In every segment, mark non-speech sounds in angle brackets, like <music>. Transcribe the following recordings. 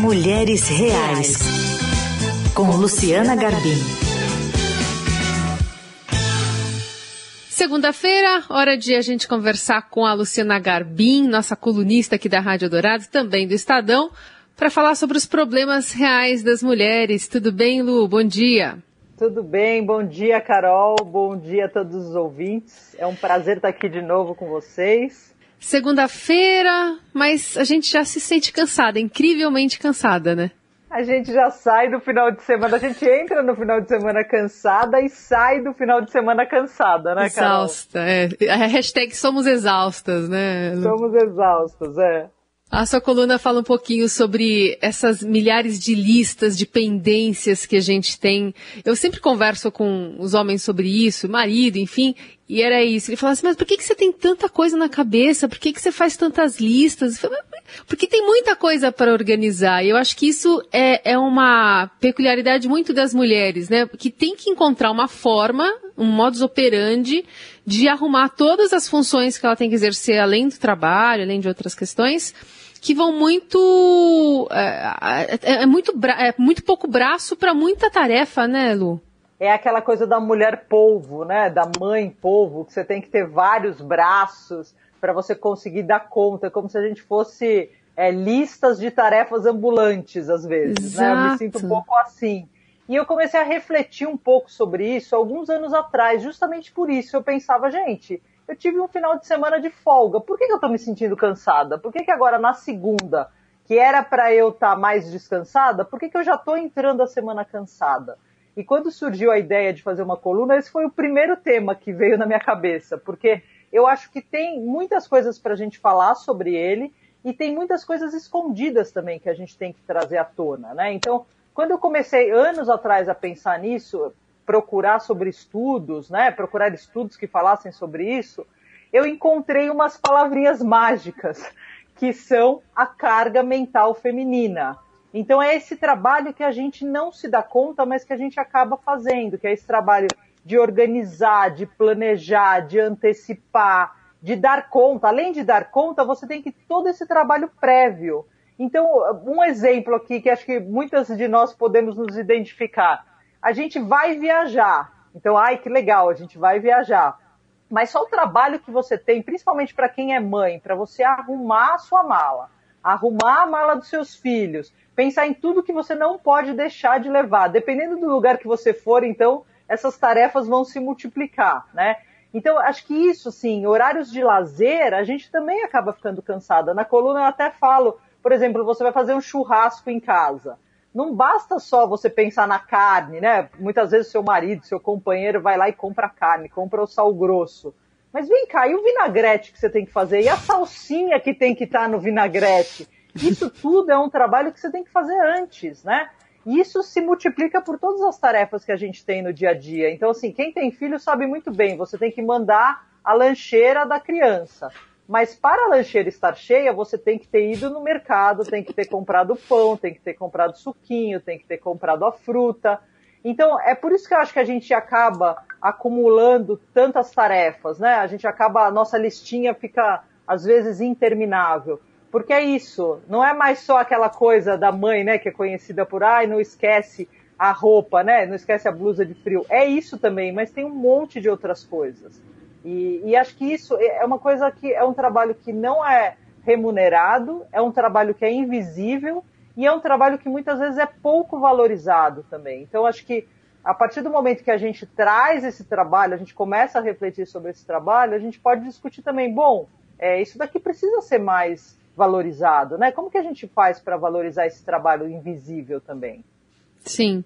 Mulheres Reais, com Luciana Garbim. Segunda-feira, hora de a gente conversar com a Luciana Garbim, nossa colunista aqui da Rádio Dourado, também do Estadão, para falar sobre os problemas reais das mulheres. Tudo bem, Lu? Bom dia. Tudo bem, bom dia, Carol. Bom dia a todos os ouvintes. É um prazer estar aqui de novo com vocês. Segunda-feira, mas a gente já se sente cansada, incrivelmente cansada, né? A gente já sai do final de semana, a gente entra no final de semana cansada e sai do final de semana cansada, né, Carol? Exausta, é. A hashtag somos exaustas, né? Somos exaustas, é. A sua coluna fala um pouquinho sobre essas milhares de listas de pendências que a gente tem. Eu sempre converso com os homens sobre isso, marido, enfim, e era isso. Ele falava assim, mas por que, que você tem tanta coisa na cabeça? Por que, que você faz tantas listas? Porque tem muita coisa para organizar. E eu acho que isso é, é uma peculiaridade muito das mulheres, né? Que tem que encontrar uma forma, um modus operandi de arrumar todas as funções que ela tem que exercer além do trabalho, além de outras questões que vão muito. É, é, é muito, é muito pouco braço para muita tarefa, né, Lu? É aquela coisa da mulher polvo, né? Da mãe polvo, que você tem que ter vários braços para você conseguir dar conta, como se a gente fosse é, listas de tarefas ambulantes, às vezes. Né? Eu me sinto um pouco assim. E eu comecei a refletir um pouco sobre isso alguns anos atrás, justamente por isso. Eu pensava, gente, eu tive um final de semana de folga. Por que, que eu estou me sentindo cansada? Por que, que agora na segunda, que era para eu estar tá mais descansada, por que, que eu já estou entrando a semana cansada? E quando surgiu a ideia de fazer uma coluna, esse foi o primeiro tema que veio na minha cabeça, porque eu acho que tem muitas coisas para a gente falar sobre ele e tem muitas coisas escondidas também que a gente tem que trazer à tona, né? Então, quando eu comecei anos atrás a pensar nisso, procurar sobre estudos, né, procurar estudos que falassem sobre isso, eu encontrei umas palavrinhas mágicas, que são a carga mental feminina. Então é esse trabalho que a gente não se dá conta, mas que a gente acaba fazendo, que é esse trabalho de organizar, de planejar, de antecipar, de dar conta. Além de dar conta, você tem que todo esse trabalho prévio. Então, um exemplo aqui que acho que muitas de nós podemos nos identificar a gente vai viajar. Então, ai, que legal, a gente vai viajar. Mas só o trabalho que você tem, principalmente para quem é mãe, para você arrumar a sua mala, arrumar a mala dos seus filhos, pensar em tudo que você não pode deixar de levar. Dependendo do lugar que você for, então, essas tarefas vão se multiplicar, né? Então, acho que isso, sim, horários de lazer, a gente também acaba ficando cansada. Na coluna eu até falo, por exemplo, você vai fazer um churrasco em casa não basta só você pensar na carne, né? Muitas vezes seu marido, seu companheiro vai lá e compra carne, compra o sal grosso. Mas vem cá, e o vinagrete que você tem que fazer? E a salsinha que tem que estar tá no vinagrete? Isso <laughs> tudo é um trabalho que você tem que fazer antes, né? E isso se multiplica por todas as tarefas que a gente tem no dia a dia. Então, assim, quem tem filho sabe muito bem, você tem que mandar a lancheira da criança. Mas para a lancheira estar cheia, você tem que ter ido no mercado, tem que ter comprado pão, tem que ter comprado suquinho, tem que ter comprado a fruta. Então, é por isso que eu acho que a gente acaba acumulando tantas tarefas, né? A gente acaba, a nossa listinha fica, às vezes, interminável. Porque é isso, não é mais só aquela coisa da mãe, né, que é conhecida por, ai, não esquece a roupa, né, não esquece a blusa de frio. É isso também, mas tem um monte de outras coisas. E, e, acho que isso é uma coisa que é um trabalho que não é remunerado, é um trabalho que é invisível e é um trabalho que muitas vezes é pouco valorizado também. Então acho que a partir do momento que a gente traz esse trabalho, a gente começa a refletir sobre esse trabalho, a gente pode discutir também, bom, é, isso daqui precisa ser mais valorizado, né? Como que a gente faz para valorizar esse trabalho invisível também? Sim.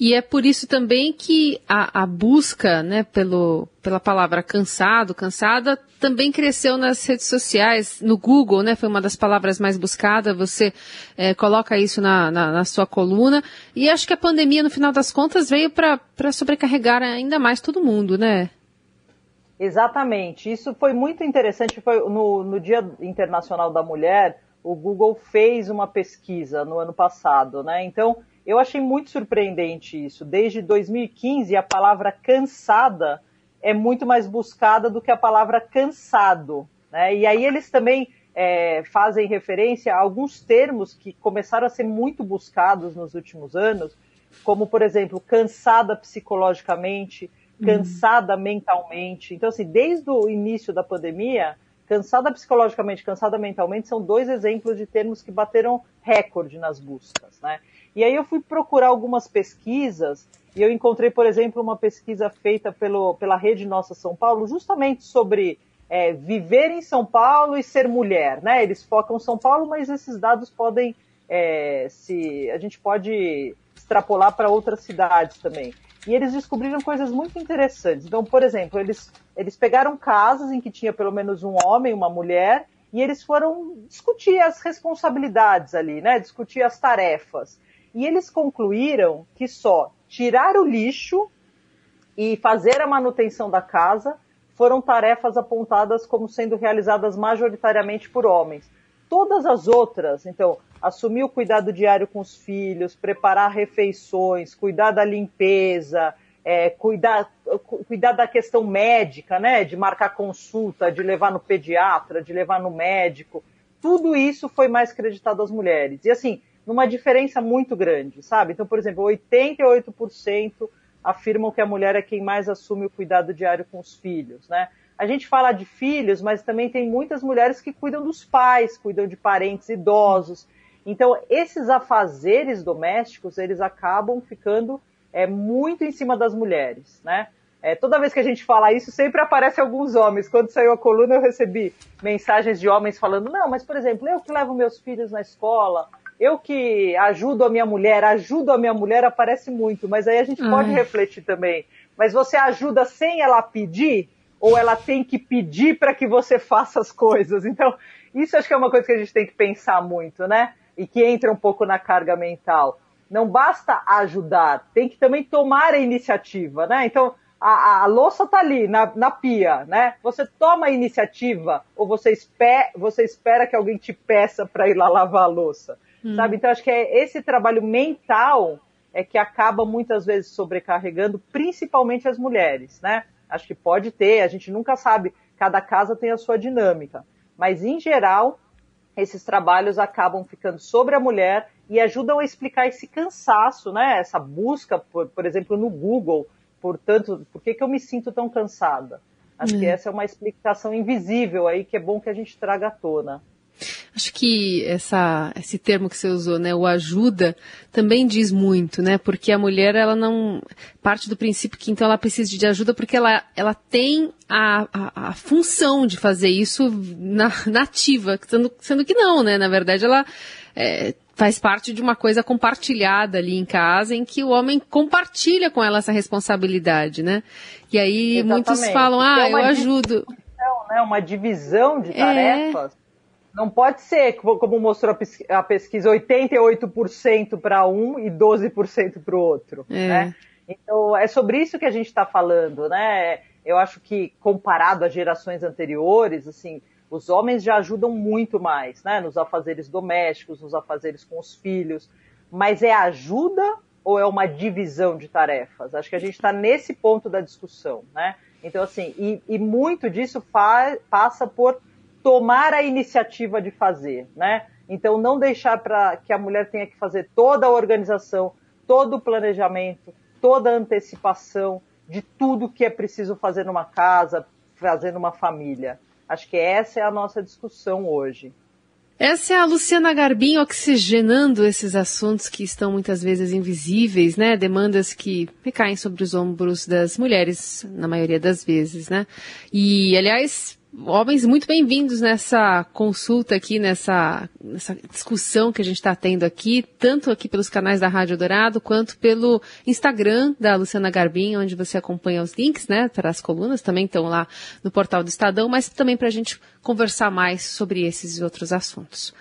E é por isso também que a, a, busca né, pelo, pela palavra cansado, cansada, também cresceu nas redes sociais, no Google, né, foi uma das palavras mais buscadas, você é, coloca isso na, na, na, sua coluna, e acho que a pandemia, no final das contas, veio para sobrecarregar ainda mais todo mundo, né? Exatamente, isso foi muito interessante, foi no, no Dia Internacional da Mulher, o Google fez uma pesquisa no ano passado, né, então eu achei muito surpreendente isso. Desde 2015, a palavra cansada é muito mais buscada do que a palavra cansado. Né? E aí eles também é, fazem referência a alguns termos que começaram a ser muito buscados nos últimos anos, como, por exemplo, cansada psicologicamente, uhum. cansada uhum. mentalmente. Então, assim, desde o início da pandemia, cansada psicologicamente, cansada mentalmente são dois exemplos de termos que bateram recorde nas buscas, né? E aí eu fui procurar algumas pesquisas e eu encontrei, por exemplo, uma pesquisa feita pelo, pela Rede Nossa São Paulo, justamente sobre é, viver em São Paulo e ser mulher, né? Eles focam São Paulo, mas esses dados podem é, se a gente pode extrapolar para outras cidades também. E eles descobriram coisas muito interessantes. Então, por exemplo, eles, eles pegaram casas em que tinha pelo menos um homem, uma mulher, e eles foram discutir as responsabilidades ali, né? Discutir as tarefas. E eles concluíram que só tirar o lixo e fazer a manutenção da casa foram tarefas apontadas como sendo realizadas majoritariamente por homens. Todas as outras, então, assumir o cuidado diário com os filhos, preparar refeições, cuidar da limpeza, é, cuidar, cuidar da questão médica, né, de marcar consulta, de levar no pediatra, de levar no médico, tudo isso foi mais creditado às mulheres. E assim, numa diferença muito grande, sabe? Então, por exemplo, 88% afirmam que a mulher é quem mais assume o cuidado diário com os filhos, né? A gente fala de filhos, mas também tem muitas mulheres que cuidam dos pais, cuidam de parentes idosos. Então, esses afazeres domésticos, eles acabam ficando é, muito em cima das mulheres, né? É, toda vez que a gente fala isso, sempre aparece alguns homens. Quando saiu a coluna, eu recebi mensagens de homens falando: não, mas por exemplo, eu que levo meus filhos na escola, eu que ajudo a minha mulher, ajudo a minha mulher aparece muito, mas aí a gente Ai. pode refletir também. Mas você ajuda sem ela pedir? Ou ela tem que pedir para que você faça as coisas? Então, isso acho que é uma coisa que a gente tem que pensar muito, né? E que entra um pouco na carga mental. Não basta ajudar, tem que também tomar a iniciativa, né? Então, a, a, louça tá ali na, na pia, né? Você toma a iniciativa ou você, espera, você espera que alguém te peça para ir lá lavar a louça? Hum. Sabe? Então acho que é esse trabalho mental é que acaba muitas vezes sobrecarregando principalmente as mulheres, né? Acho que pode ter, a gente nunca sabe, cada casa tem a sua dinâmica, mas em geral esses trabalhos acabam ficando sobre a mulher e ajudam a explicar esse cansaço, né? Essa busca, por, por exemplo, no Google, portanto, por que, que eu me sinto tão cansada? Acho que hum. essa é uma explicação invisível aí que é bom que a gente traga à tona. Acho que essa, esse termo que você usou, né, o ajuda, também diz muito, né, porque a mulher, ela não, parte do princípio que então ela precisa de ajuda porque ela, ela tem a, a, a função de fazer isso na, <laughs> nativa, sendo, sendo que não, né, na verdade ela é, faz parte de uma coisa compartilhada ali em casa, em que o homem compartilha com ela essa responsabilidade, né, e aí Exatamente. muitos falam, ah, é eu ajudo. Né, uma divisão de é. tarefas. É não pode ser, como mostrou a pesquisa, 88% para um e 12% para o outro. É. Né? Então, é sobre isso que a gente está falando, né? Eu acho que, comparado às gerações anteriores, assim, os homens já ajudam muito mais, né? Nos afazeres domésticos, nos afazeres com os filhos. Mas é ajuda ou é uma divisão de tarefas? Acho que a gente está nesse ponto da discussão, né? Então, assim, e, e muito disso passa por tomar a iniciativa de fazer, né? Então, não deixar para que a mulher tenha que fazer toda a organização, todo o planejamento, toda a antecipação de tudo que é preciso fazer numa casa, fazer numa família. Acho que essa é a nossa discussão hoje. Essa é a Luciana Garbim oxigenando esses assuntos que estão muitas vezes invisíveis, né? Demandas que recaem sobre os ombros das mulheres, na maioria das vezes, né? E, aliás, homens muito bem-vindos nessa consulta aqui, nessa, nessa discussão que a gente está tendo aqui, tanto aqui pelos canais da Rádio Dourado, quanto pelo Instagram da Luciana Garbim, onde você acompanha os links, né, para as colunas, também estão lá no portal do Estadão, mas também para a gente conversar mais sobre esses e outros assuntos.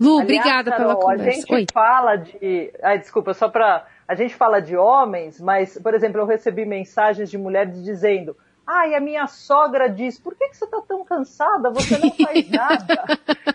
Lu, Aliás, obrigada Carol, pela conversa. A gente Oi. fala de. Ai, desculpa, só para. A gente fala de homens, mas, por exemplo, eu recebi mensagens de mulheres dizendo Ai, a minha sogra diz, por que, que você está tão cansada? Você não faz <laughs> nada.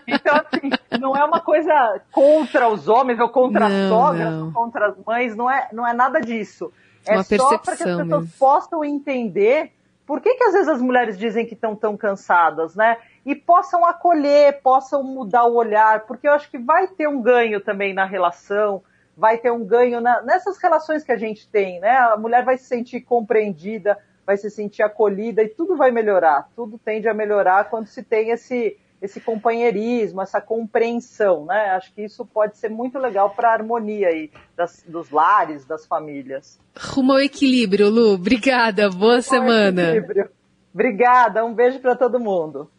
então, assim, não é uma coisa contra os homens ou contra não, as sogras não. ou contra as mães, não é, não é nada disso. É uma só para que as pessoas mesmo. possam entender por que, que às vezes as mulheres dizem que estão tão cansadas, né? e possam acolher, possam mudar o olhar, porque eu acho que vai ter um ganho também na relação, vai ter um ganho na, nessas relações que a gente tem, né? A mulher vai se sentir compreendida, vai se sentir acolhida e tudo vai melhorar. Tudo tende a melhorar quando se tem esse esse companheirismo, essa compreensão, né? Acho que isso pode ser muito legal para a harmonia aí das, dos lares, das famílias. Rumo ao equilíbrio, Lu. Obrigada. Boa Rumo semana. Obrigada. Um beijo para todo mundo.